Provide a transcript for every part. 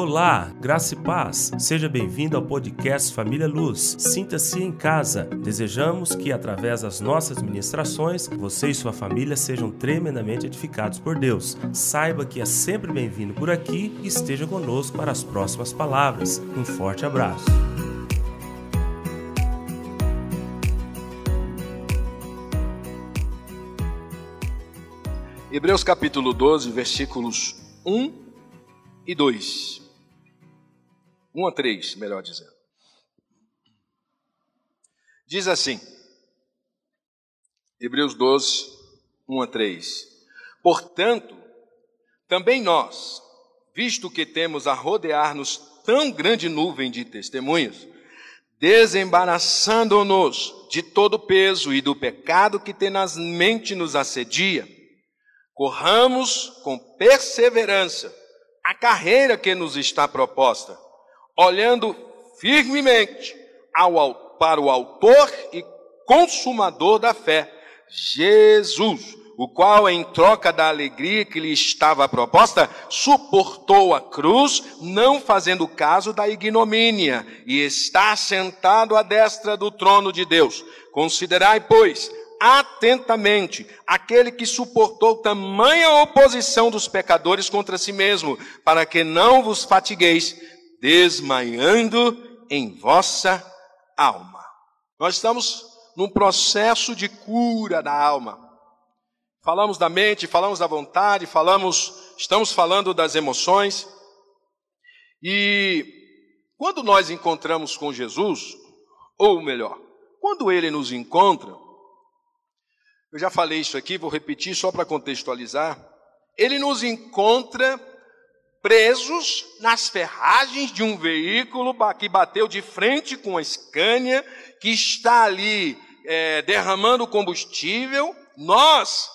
Olá, graça e paz. Seja bem-vindo ao podcast Família Luz. Sinta-se em casa. Desejamos que, através das nossas ministrações, você e sua família sejam tremendamente edificados por Deus. Saiba que é sempre bem-vindo por aqui e esteja conosco para as próximas palavras. Um forte abraço. Hebreus capítulo 12, versículos 1 e 2. 1 a 3, melhor dizendo. Diz assim, Hebreus 12, 1 a 3. Portanto, também nós, visto que temos a rodear-nos tão grande nuvem de testemunhas, desembaraçando-nos de todo o peso e do pecado que tenazmente nos assedia, corramos com perseverança a carreira que nos está proposta olhando firmemente ao, para o Autor e Consumador da fé, Jesus, o qual, em troca da alegria que lhe estava proposta, suportou a cruz, não fazendo caso da ignomínia, e está sentado à destra do trono de Deus. Considerai, pois, atentamente aquele que suportou tamanha oposição dos pecadores contra si mesmo, para que não vos fatigueis desmaiando em vossa alma. Nós estamos num processo de cura da alma. Falamos da mente, falamos da vontade, falamos, estamos falando das emoções. E quando nós encontramos com Jesus, ou melhor, quando ele nos encontra, eu já falei isso aqui, vou repetir só para contextualizar. Ele nos encontra presos nas ferragens de um veículo que bateu de frente com a Scania, que está ali é, derramando combustível, nós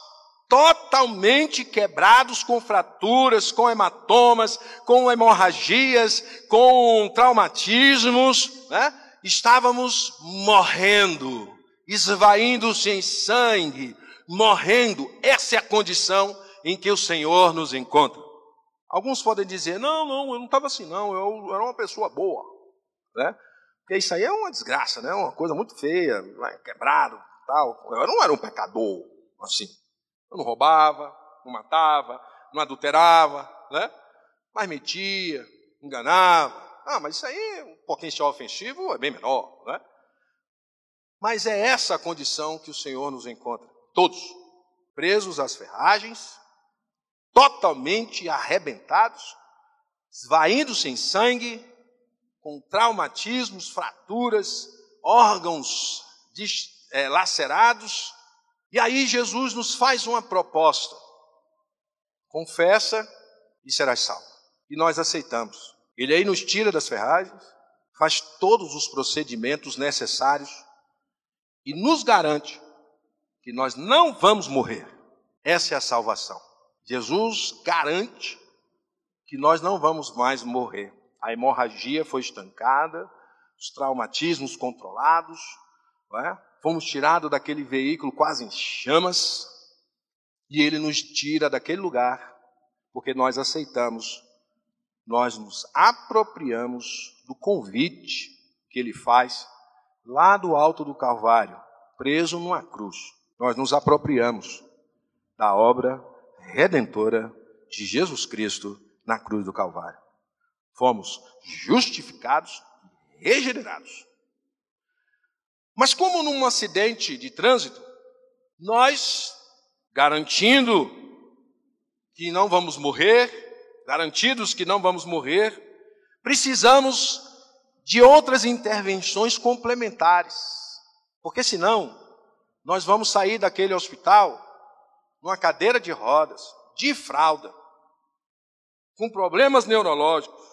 totalmente quebrados com fraturas, com hematomas, com hemorragias, com traumatismos, né? estávamos morrendo, esvaindo-se em sangue, morrendo. Essa é a condição em que o Senhor nos encontra. Alguns podem dizer, não, não, eu não estava assim, não, eu, eu, era uma pessoa boa. Né? Porque isso aí é uma desgraça, né? uma coisa muito feia, quebrado, tal. Eu não era um pecador, assim. Eu não roubava, não matava, não adulterava, né? mas mentia, enganava. Ah, mas isso aí, um potencial ofensivo é bem menor. Né? Mas é essa a condição que o Senhor nos encontra. Todos, presos às ferragens, totalmente arrebentados, esvaindo sem sangue, com traumatismos, fraturas, órgãos é, lacerados. E aí Jesus nos faz uma proposta: confessa e serás salvo. E nós aceitamos. Ele aí nos tira das ferragens, faz todos os procedimentos necessários e nos garante que nós não vamos morrer. Essa é a salvação. Jesus garante que nós não vamos mais morrer. A hemorragia foi estancada, os traumatismos controlados, é? fomos tirados daquele veículo quase em chamas, e ele nos tira daquele lugar, porque nós aceitamos, nós nos apropriamos do convite que ele faz lá do alto do Calvário, preso numa cruz. Nós nos apropriamos da obra redentora de Jesus Cristo na cruz do Calvário. Fomos justificados, regenerados. Mas como num acidente de trânsito, nós, garantindo que não vamos morrer, garantidos que não vamos morrer, precisamos de outras intervenções complementares. Porque senão, nós vamos sair daquele hospital numa cadeira de rodas, de fralda, com problemas neurológicos,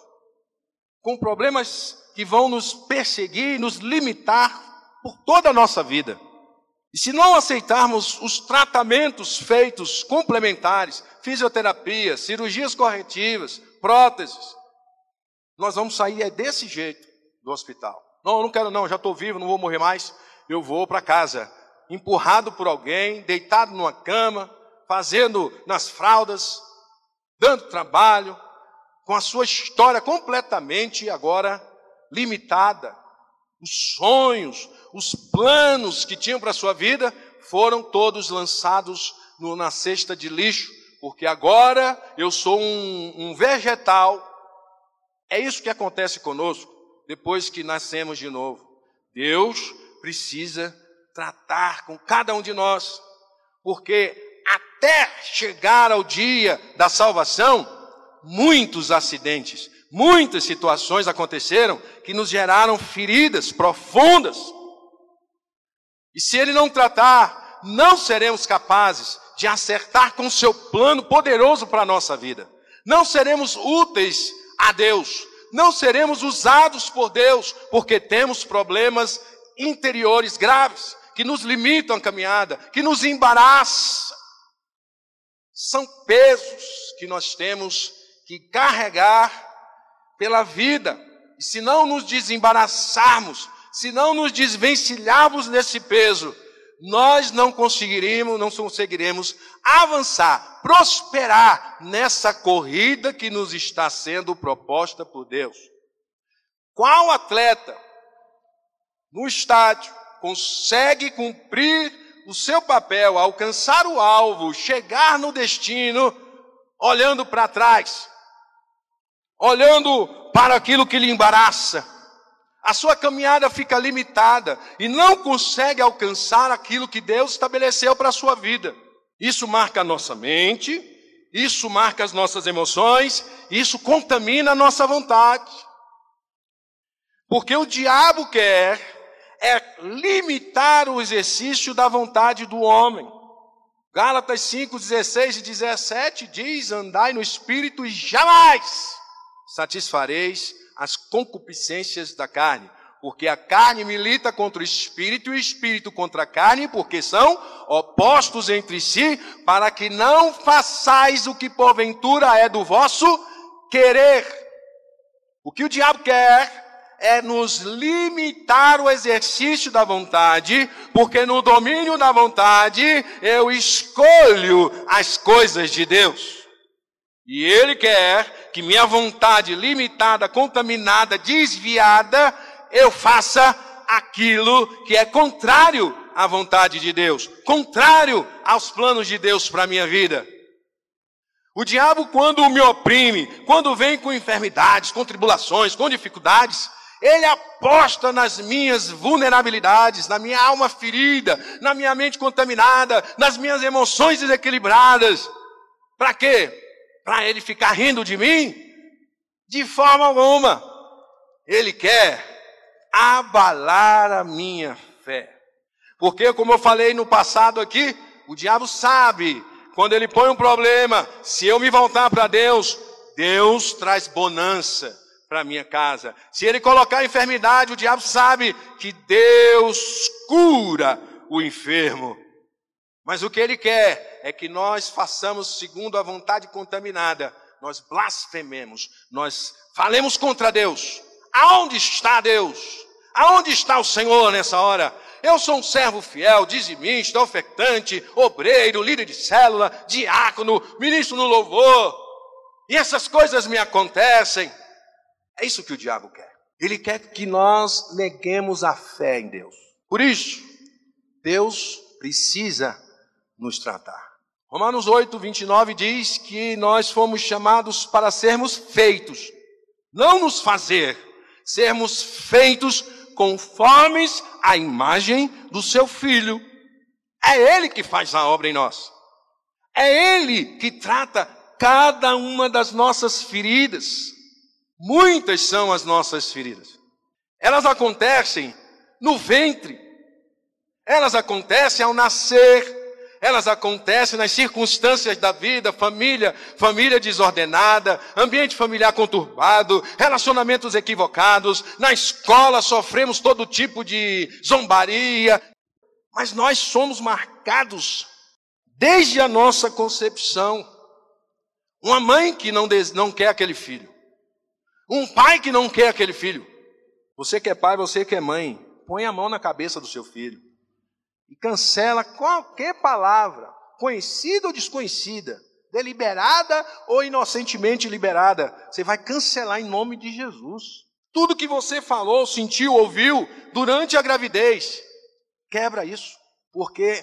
com problemas que vão nos perseguir, nos limitar por toda a nossa vida. E se não aceitarmos os tratamentos feitos complementares, fisioterapia, cirurgias corretivas, próteses, nós vamos sair é desse jeito do hospital. Não, eu não quero não, já estou vivo, não vou morrer mais, eu vou para casa, empurrado por alguém, deitado numa cama, fazendo nas fraldas, dando trabalho, com a sua história completamente agora limitada. Os sonhos, os planos que tinham para a sua vida foram todos lançados no, na cesta de lixo, porque agora eu sou um, um vegetal. É isso que acontece conosco depois que nascemos de novo. Deus precisa tratar com cada um de nós, porque até chegar ao dia da salvação, muitos acidentes, muitas situações aconteceram que nos geraram feridas profundas. E se Ele não tratar, não seremos capazes de acertar com seu plano poderoso para a nossa vida. Não seremos úteis a Deus. Não seremos usados por Deus porque temos problemas interiores graves que nos limitam a caminhada, que nos embaraçam. São pesos que nós temos que carregar pela vida. E se não nos desembaraçarmos, se não nos desvencilharmos desse peso, nós não conseguiremos, não conseguiremos avançar, prosperar nessa corrida que nos está sendo proposta por Deus. Qual atleta no estádio consegue cumprir o seu papel, alcançar o alvo, chegar no destino, olhando para trás, olhando para aquilo que lhe embaraça. A sua caminhada fica limitada e não consegue alcançar aquilo que Deus estabeleceu para a sua vida. Isso marca a nossa mente, isso marca as nossas emoções, isso contamina a nossa vontade. Porque o diabo quer é limitar o exercício da vontade do homem. Gálatas 5, 16 e 17 diz: Andai no espírito e jamais satisfareis as concupiscências da carne. Porque a carne milita contra o espírito e o espírito contra a carne, porque são opostos entre si, para que não façais o que porventura é do vosso querer. O que o diabo quer é nos limitar o exercício da vontade, porque no domínio da vontade eu escolho as coisas de Deus. E Ele quer que minha vontade limitada, contaminada, desviada, eu faça aquilo que é contrário à vontade de Deus, contrário aos planos de Deus para a minha vida. O diabo, quando me oprime, quando vem com enfermidades, com tribulações, com dificuldades, ele aposta nas minhas vulnerabilidades, na minha alma ferida, na minha mente contaminada, nas minhas emoções desequilibradas. Para quê? Para ele ficar rindo de mim? De forma alguma. Ele quer abalar a minha fé. Porque, como eu falei no passado aqui, o diabo sabe, quando ele põe um problema, se eu me voltar para Deus, Deus traz bonança para minha casa. Se ele colocar enfermidade, o diabo sabe que Deus cura o enfermo. Mas o que ele quer é que nós façamos segundo a vontade contaminada. Nós blasfememos, nós falemos contra Deus. Aonde está Deus? Aonde está o Senhor nessa hora? Eu sou um servo fiel, dizimista, ofertante, obreiro, líder de célula, diácono, ministro no louvor. E essas coisas me acontecem. É isso que o diabo quer. Ele quer que nós neguemos a fé em Deus. Por isso, Deus precisa nos tratar. Romanos 8, 29 diz que nós fomos chamados para sermos feitos, não nos fazer, sermos feitos conformes à imagem do seu filho. É ele que faz a obra em nós. É ele que trata cada uma das nossas feridas. Muitas são as nossas feridas. Elas acontecem no ventre, elas acontecem ao nascer, elas acontecem nas circunstâncias da vida, família, família desordenada, ambiente familiar conturbado, relacionamentos equivocados, na escola sofremos todo tipo de zombaria, mas nós somos marcados desde a nossa concepção. Uma mãe que não, não quer aquele filho, um pai que não quer aquele filho. Você que é pai, você que é mãe, põe a mão na cabeça do seu filho e cancela qualquer palavra, conhecida ou desconhecida, deliberada ou inocentemente liberada, você vai cancelar em nome de Jesus. Tudo que você falou, sentiu, ouviu durante a gravidez, quebra isso, porque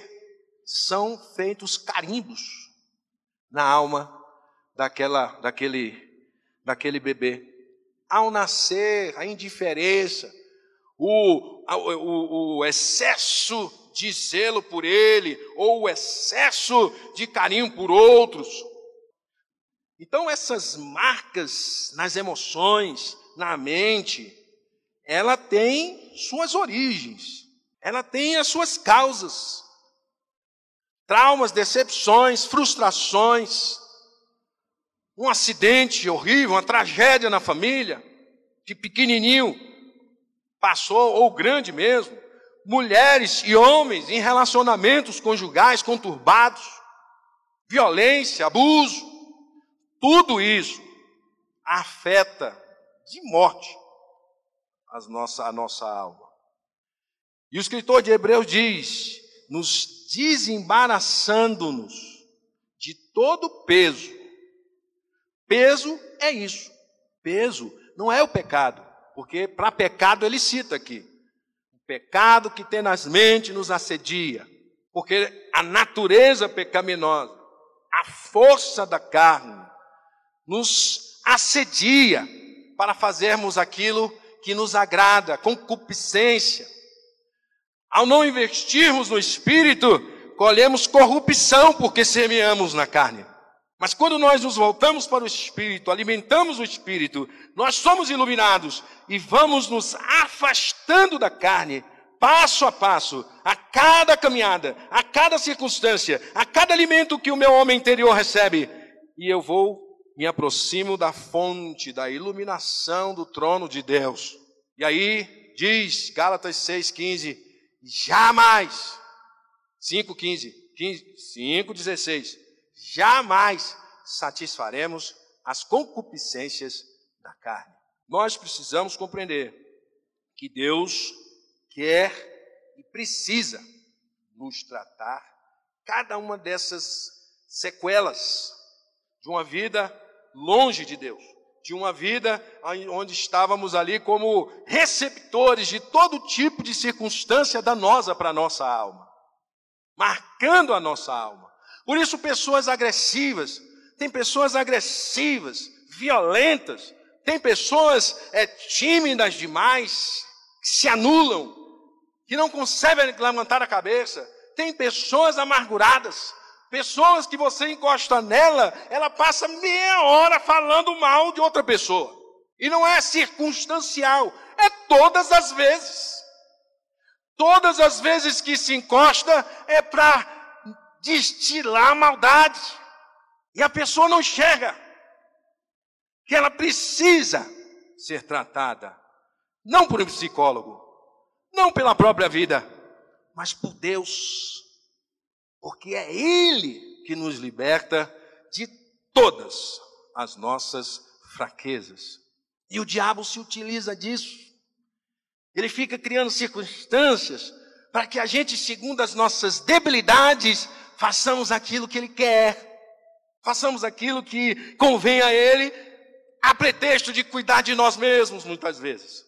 são feitos carimbos na alma daquela, daquele, daquele bebê. Ao nascer, a indiferença, o, o, o excesso de zelo por ele, ou o excesso de carinho por outros. Então, essas marcas nas emoções, na mente, ela tem suas origens, ela tem as suas causas. Traumas, decepções, frustrações, um acidente horrível, uma tragédia na família, que pequenininho passou, ou grande mesmo, mulheres e homens em relacionamentos conjugais conturbados, violência, abuso, tudo isso afeta de morte as nossa, a nossa alma. E o escritor de Hebreus diz: nos desembaraçando-nos de todo peso. Peso é isso. Peso não é o pecado, porque para pecado ele cita aqui pecado que tenazmente nos assedia, porque a natureza pecaminosa, a força da carne, nos assedia para fazermos aquilo que nos agrada, concupiscência. Ao não investirmos no espírito, colhemos corrupção porque semeamos na carne. Mas quando nós nos voltamos para o Espírito, alimentamos o Espírito, nós somos iluminados e vamos nos afastando da carne, passo a passo, a cada caminhada, a cada circunstância, a cada alimento que o meu homem interior recebe, e eu vou, me aproximo da fonte, da iluminação do trono de Deus. E aí diz Gálatas 6,15, jamais, 5,15, 5,16 jamais satisfaremos as concupiscências da carne. Nós precisamos compreender que Deus quer e precisa nos tratar cada uma dessas sequelas de uma vida longe de Deus, de uma vida onde estávamos ali como receptores de todo tipo de circunstância danosa para a nossa alma, marcando a nossa alma. Por isso, pessoas agressivas, tem pessoas agressivas, violentas, tem pessoas é, tímidas demais, que se anulam, que não conseguem levantar a cabeça, tem pessoas amarguradas, pessoas que você encosta nela, ela passa meia hora falando mal de outra pessoa. E não é circunstancial, é todas as vezes. Todas as vezes que se encosta é para destilar maldade. E a pessoa não enxerga que ela precisa ser tratada, não por um psicólogo, não pela própria vida, mas por Deus, porque é Ele que nos liberta de todas as nossas fraquezas. E o diabo se utiliza disso. Ele fica criando circunstâncias para que a gente, segundo as nossas debilidades, façamos aquilo que Ele quer, façamos aquilo que convém a Ele, a pretexto de cuidar de nós mesmos, muitas vezes.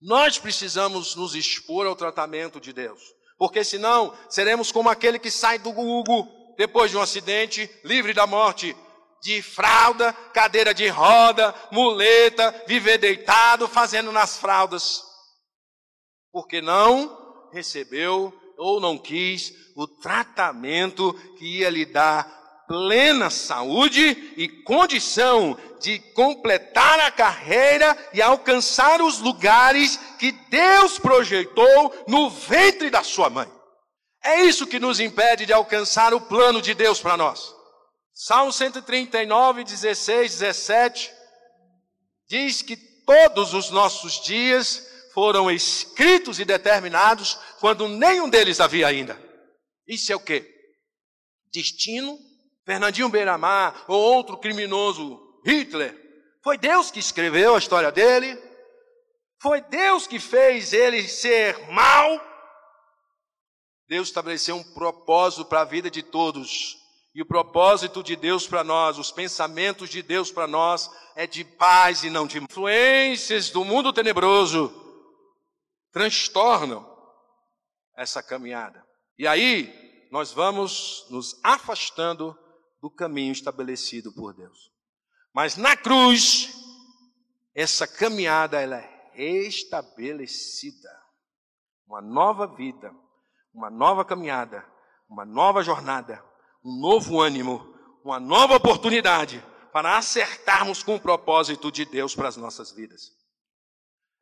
Nós precisamos nos expor ao tratamento de Deus, porque senão seremos como aquele que sai do Google depois de um acidente, livre da morte, de fralda, cadeira de roda, muleta, viver deitado, fazendo nas fraldas, porque não recebeu ou não quis o tratamento que ia lhe dar plena saúde e condição de completar a carreira e alcançar os lugares que Deus projetou no ventre da sua mãe. É isso que nos impede de alcançar o plano de Deus para nós. Salmo 139, 16, 17 diz que todos os nossos dias foram escritos e determinados quando nenhum deles havia ainda. Isso é o que? Destino? Fernandinho Beiramar ou outro criminoso Hitler? Foi Deus que escreveu a história dele? Foi Deus que fez ele ser mal? Deus estabeleceu um propósito para a vida de todos E o propósito de Deus para nós, os pensamentos de Deus para nós é de paz e não de influências do mundo tenebroso transtornam essa caminhada. E aí nós vamos nos afastando do caminho estabelecido por Deus. Mas na cruz essa caminhada ela é restabelecida. Uma nova vida, uma nova caminhada, uma nova jornada um novo ânimo, uma nova oportunidade para acertarmos com o propósito de Deus para as nossas vidas.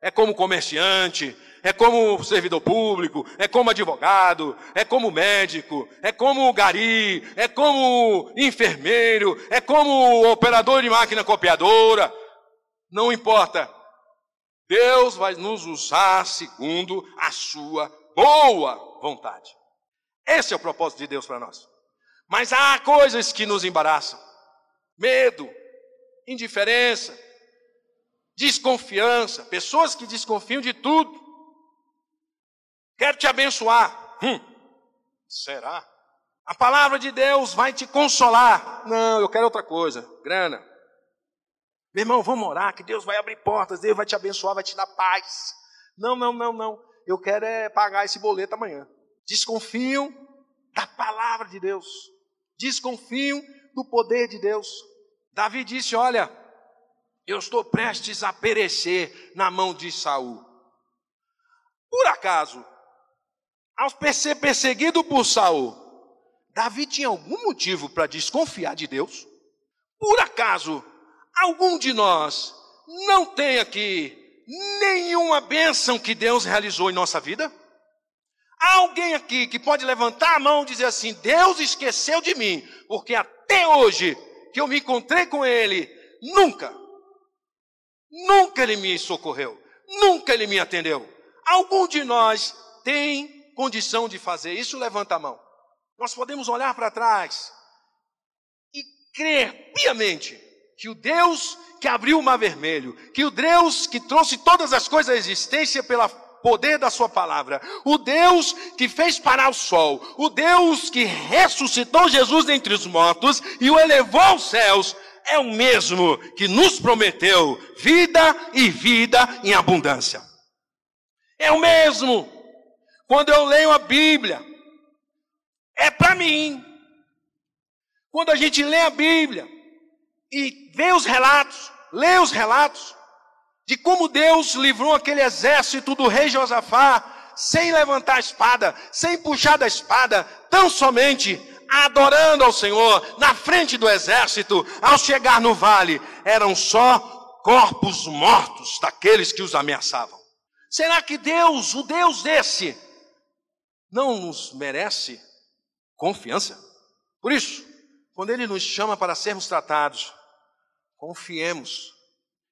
É como comerciante, é como servidor público, é como advogado, é como médico, é como gari, é como enfermeiro, é como operador de máquina copiadora. Não importa. Deus vai nos usar segundo a sua boa vontade. Esse é o propósito de Deus para nós. Mas há coisas que nos embaraçam: medo, indiferença, desconfiança, pessoas que desconfiam de tudo. Quero te abençoar. Hum, será? A palavra de Deus vai te consolar. Não, eu quero outra coisa. Grana. Meu irmão, vamos orar, que Deus vai abrir portas, Deus vai te abençoar, vai te dar paz. Não, não, não, não. Eu quero é pagar esse boleto amanhã. Desconfiam da palavra de Deus desconfiam do poder de Deus. Davi disse: Olha, eu estou prestes a perecer na mão de Saul. Por acaso, ao ser perseguido por Saul, Davi tinha algum motivo para desconfiar de Deus? Por acaso, algum de nós não tem aqui nenhuma bênção que Deus realizou em nossa vida? Há alguém aqui que pode levantar a mão e dizer assim: Deus esqueceu de mim, porque até hoje que eu me encontrei com Ele, nunca, nunca Ele me socorreu, nunca Ele me atendeu. Algum de nós tem condição de fazer isso? Levanta a mão. Nós podemos olhar para trás e crer piamente que o Deus que abriu o mar vermelho, que o Deus que trouxe todas as coisas à existência pela poder da Sua palavra, o Deus que fez parar o sol, o Deus que ressuscitou Jesus dentre os mortos e o elevou aos céus, é o mesmo que nos prometeu vida e vida em abundância. É o mesmo. Quando eu leio a Bíblia, é para mim. Quando a gente lê a Bíblia e vê os relatos, lê os relatos, de como Deus livrou aquele exército do rei Josafá, sem levantar a espada, sem puxar da espada, tão somente adorando ao Senhor na frente do exército, ao chegar no vale, eram só corpos mortos daqueles que os ameaçavam. Será que Deus, o Deus desse, não nos merece confiança? Por isso, quando Ele nos chama para sermos tratados, confiemos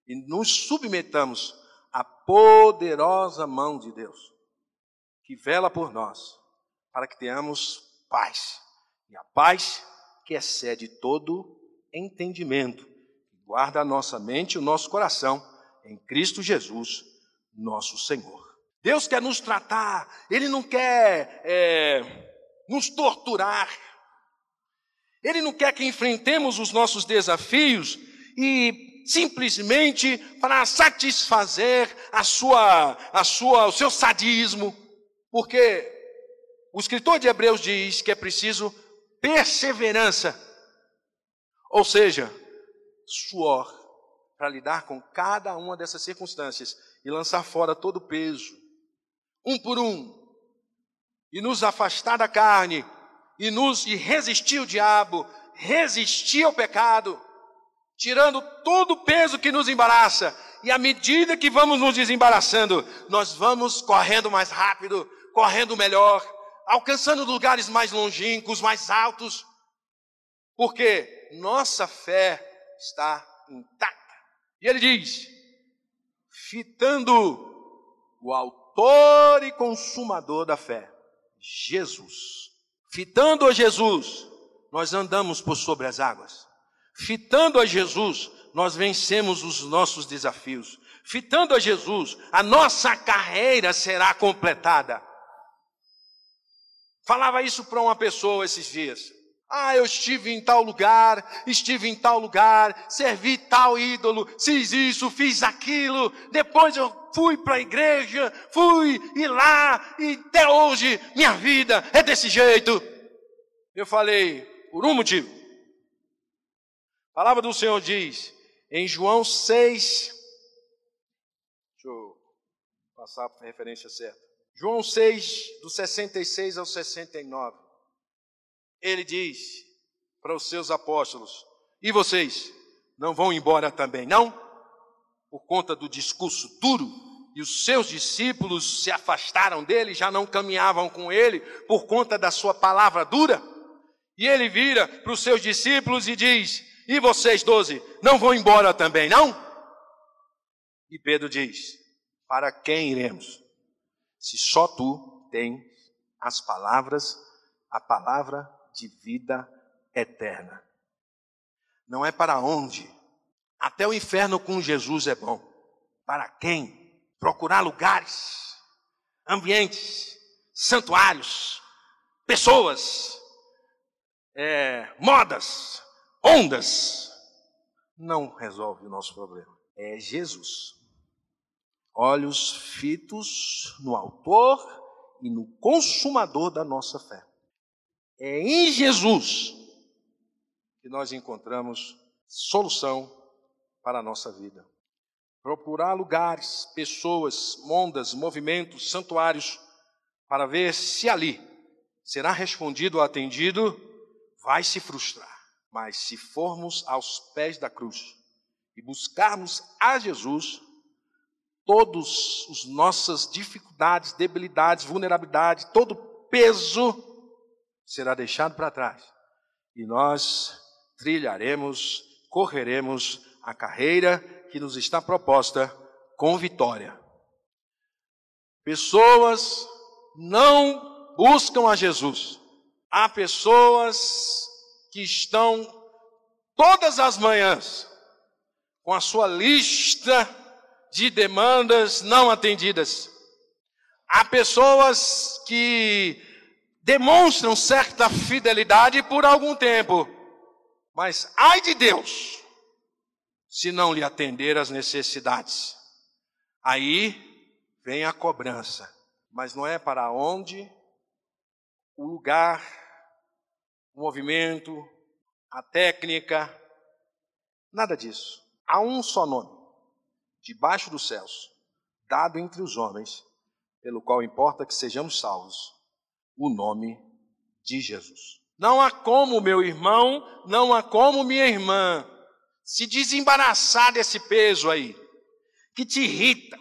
e nos submetamos à poderosa mão de Deus, que vela por nós, para que tenhamos paz. E a paz que excede todo entendimento, guarda a nossa mente e o nosso coração em Cristo Jesus, nosso Senhor. Deus quer nos tratar, Ele não quer é, nos torturar, Ele não quer que enfrentemos os nossos desafios e simplesmente para satisfazer a sua, a sua, o seu sadismo, porque o escritor de Hebreus diz que é preciso perseverança, ou seja, suor, para lidar com cada uma dessas circunstâncias e lançar fora todo o peso, um por um, e nos afastar da carne, e nos e resistir ao diabo, resistir ao pecado tirando todo o peso que nos embaraça. E à medida que vamos nos desembaraçando, nós vamos correndo mais rápido, correndo melhor, alcançando lugares mais longínquos, mais altos. Porque nossa fé está intacta. E ele diz: fitando o autor e consumador da fé, Jesus. Fitando a Jesus, nós andamos por sobre as águas. Fitando a Jesus, nós vencemos os nossos desafios. Fitando a Jesus, a nossa carreira será completada. Falava isso para uma pessoa esses dias. Ah, eu estive em tal lugar, estive em tal lugar, servi tal ídolo, fiz isso, fiz aquilo, depois eu fui para a igreja, fui e lá, e até hoje minha vida é desse jeito. Eu falei, por um motivo. A palavra do Senhor diz, em João 6, deixa eu passar a referência certa. João 6, do 66 ao 69. Ele diz para os seus apóstolos: E vocês não vão embora também, não? Por conta do discurso duro, e os seus discípulos se afastaram dele, já não caminhavam com ele por conta da sua palavra dura. E ele vira para os seus discípulos e diz: E vocês, doze, não vão embora também, não? E Pedro diz: Para quem iremos? Se só tu tens as palavras, a palavra de vida eterna. Não é para onde. Até o inferno com Jesus é bom. Para quem? Procurar lugares, ambientes, santuários, pessoas, é, modas, ondas. Não resolve o nosso problema. É Jesus olhos fitos no Autor e no Consumador da nossa fé. É em Jesus que nós encontramos solução para a nossa vida. Procurar lugares, pessoas, mondas, movimentos, santuários, para ver se ali será respondido ou atendido, vai se frustrar. Mas se formos aos pés da cruz e buscarmos a Jesus, todas as nossas dificuldades, debilidades, vulnerabilidade, todo peso será deixado para trás. E nós trilharemos, correremos a carreira que nos está proposta com vitória. Pessoas não buscam a Jesus. Há pessoas que estão todas as manhãs com a sua lista de demandas não atendidas. Há pessoas que demonstram certa fidelidade por algum tempo, mas ai de Deus se não lhe atender às necessidades. Aí vem a cobrança, mas não é para onde, o lugar, o movimento, a técnica, nada disso. Há um só nome debaixo dos céus, dado entre os homens, pelo qual importa que sejamos salvos, o nome de Jesus. Não há como, meu irmão, não há como, minha irmã, se desembaraçar desse peso aí, que te irrita,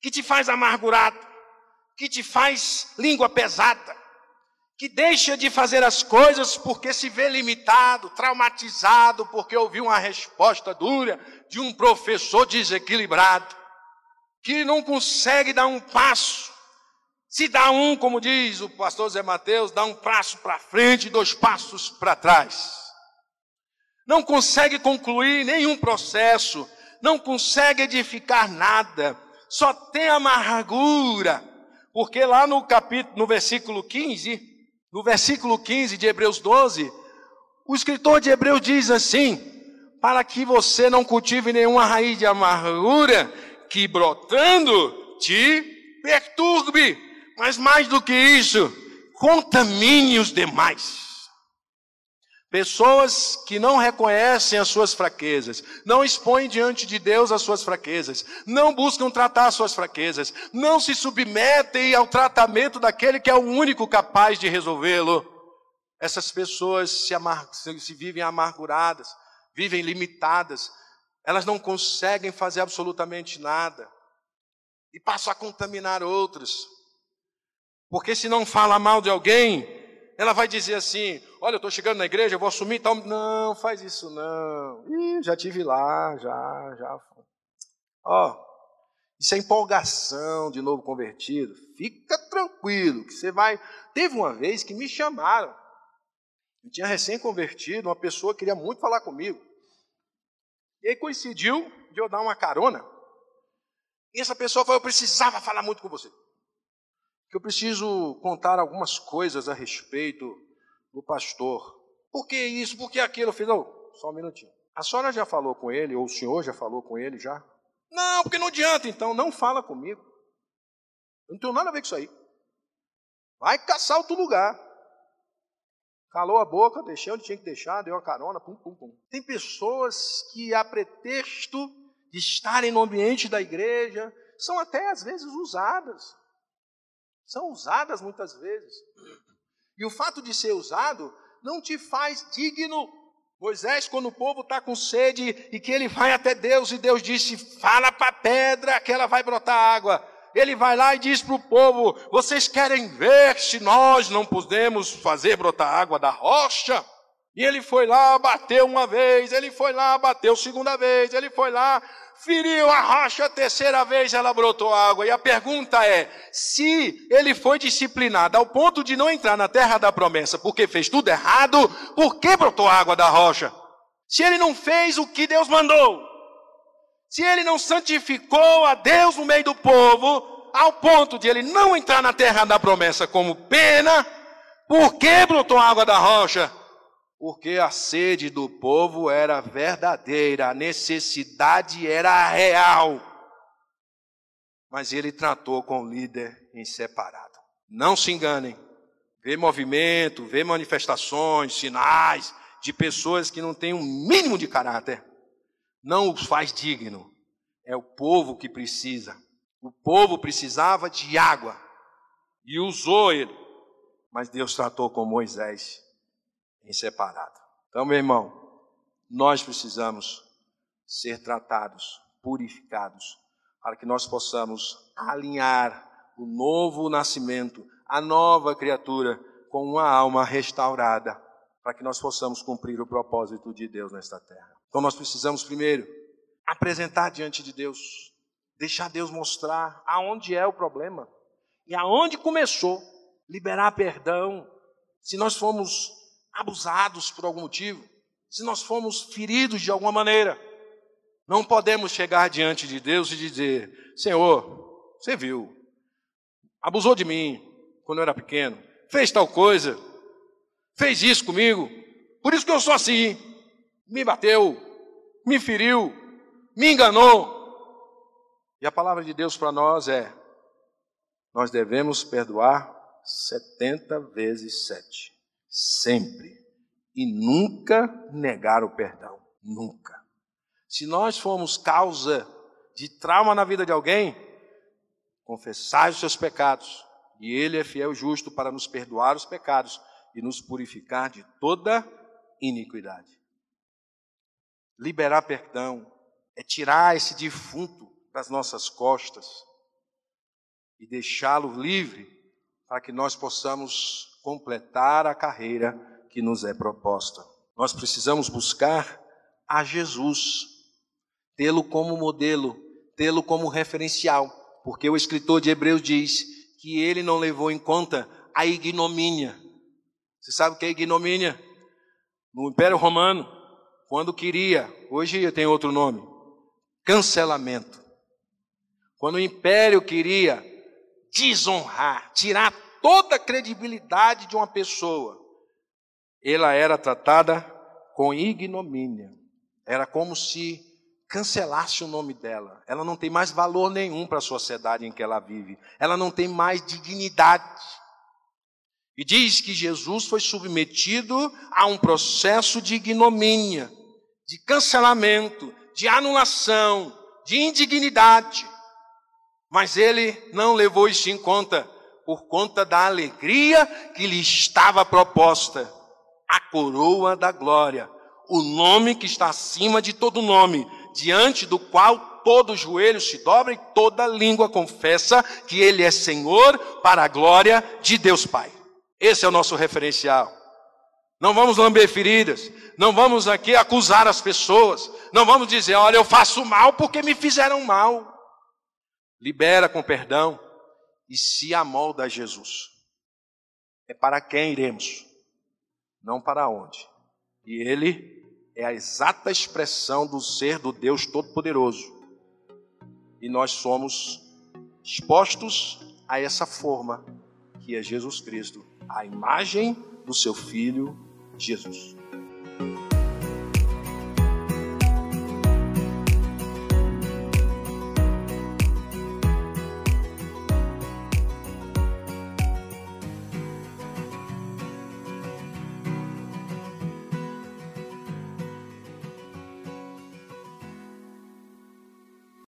que te faz amargurado, que te faz língua pesada, que deixa de fazer as coisas porque se vê limitado, traumatizado, porque ouviu uma resposta dura de um professor desequilibrado, que não consegue dar um passo. Se dá um, como diz o pastor Zé Mateus, dá um passo para frente, dois passos para trás. Não consegue concluir nenhum processo, não consegue edificar nada, só tem amargura, porque lá no capítulo, no versículo 15, no versículo 15 de Hebreus 12, o escritor de Hebreus diz assim: para que você não cultive nenhuma raiz de amargura que brotando te perturbe, mas mais do que isso, contamine os demais. Pessoas que não reconhecem as suas fraquezas, não expõem diante de Deus as suas fraquezas, não buscam tratar as suas fraquezas, não se submetem ao tratamento daquele que é o único capaz de resolvê-lo. Essas pessoas se, amar se vivem amarguradas, vivem limitadas, elas não conseguem fazer absolutamente nada e passam a contaminar outros. Porque se não fala mal de alguém, ela vai dizer assim: Olha, eu estou chegando na igreja, eu vou assumir tal. Não, faz isso não. Ih, já tive lá, já, já. Ó, isso é empolgação de novo convertido. Fica tranquilo, que você vai. Teve uma vez que me chamaram. Eu tinha recém-convertido, uma pessoa queria muito falar comigo. E aí coincidiu de eu dar uma carona. E essa pessoa falou: Eu precisava falar muito com você que eu preciso contar algumas coisas a respeito do pastor Por que isso? Por que aquilo? Eu falei, não, só um minutinho. A senhora já falou com ele, ou o senhor já falou com ele já? Não, porque não adianta, então, não fala comigo. Eu não tenho nada a ver com isso aí. Vai caçar outro lugar. Calou a boca, deixei onde tinha que deixar, deu a carona, pum, pum, pum. Tem pessoas que, a pretexto de estarem no ambiente da igreja, são até às vezes usadas. São usadas muitas vezes. E o fato de ser usado não te faz digno. Moisés, quando o povo está com sede e que ele vai até Deus, e Deus disse: fala para a pedra que ela vai brotar água. Ele vai lá e diz para o povo: vocês querem ver se nós não podemos fazer brotar água da rocha? E ele foi lá, bateu uma vez, ele foi lá, bateu segunda vez, ele foi lá, feriu a rocha a terceira vez, ela brotou água. E a pergunta é: se ele foi disciplinado ao ponto de não entrar na terra da promessa porque fez tudo errado, por que brotou água da rocha? Se ele não fez o que Deus mandou, se ele não santificou a Deus no meio do povo, ao ponto de ele não entrar na terra da promessa como pena, por que brotou água da rocha? Porque a sede do povo era verdadeira, a necessidade era real. Mas ele tratou com o líder em separado. Não se enganem. Vê movimento, vê manifestações, sinais de pessoas que não têm um mínimo de caráter. Não os faz digno. É o povo que precisa. O povo precisava de água e usou ele. Mas Deus tratou com Moisés em separado. Então, meu irmão, nós precisamos ser tratados, purificados, para que nós possamos alinhar o novo nascimento, a nova criatura, com uma alma restaurada, para que nós possamos cumprir o propósito de Deus nesta terra. Então, nós precisamos primeiro apresentar diante de Deus, deixar Deus mostrar aonde é o problema e aonde começou, liberar perdão. Se nós fomos abusados por algum motivo, se nós fomos feridos de alguma maneira, não podemos chegar diante de Deus e dizer: Senhor, você viu, abusou de mim quando eu era pequeno, fez tal coisa, fez isso comigo, por isso que eu sou assim, me bateu, me feriu, me enganou. E a palavra de Deus para nós é: nós devemos perdoar 70 vezes 7 sempre. E nunca negar o perdão. Nunca. Se nós formos causa de trauma na vida de alguém, confessai os seus pecados, e Ele é fiel e justo para nos perdoar os pecados e nos purificar de toda iniquidade. Liberar perdão é tirar esse defunto das nossas costas e deixá-lo livre para que nós possamos completar a carreira que nos é proposta. Nós precisamos buscar a Jesus, tê-lo como modelo, tê-lo como referencial, porque o escritor de Hebreus diz que ele não levou em conta a ignomínia. Você sabe o que é ignomínia? No Império Romano, quando queria, hoje tem outro nome, cancelamento. Quando o império queria desonrar, tirar toda a credibilidade de uma pessoa, ela era tratada com ignomínia. Era como se cancelasse o nome dela. Ela não tem mais valor nenhum para a sociedade em que ela vive. Ela não tem mais dignidade. E diz que Jesus foi submetido a um processo de ignomínia, de cancelamento, de anulação, de indignidade. Mas ele não levou isso em conta por conta da alegria que lhe estava proposta, a coroa da glória, o nome que está acima de todo nome, diante do qual todo joelho se dobra e toda língua confessa que Ele é Senhor para a glória de Deus Pai. Esse é o nosso referencial. Não vamos lamber feridas, não vamos aqui acusar as pessoas, não vamos dizer, olha, eu faço mal porque me fizeram mal. Libera com perdão, e se amolda a Jesus. É para quem iremos, não para onde. E Ele é a exata expressão do ser do Deus Todo-Poderoso. E nós somos expostos a essa forma que é Jesus Cristo, a imagem do seu Filho Jesus.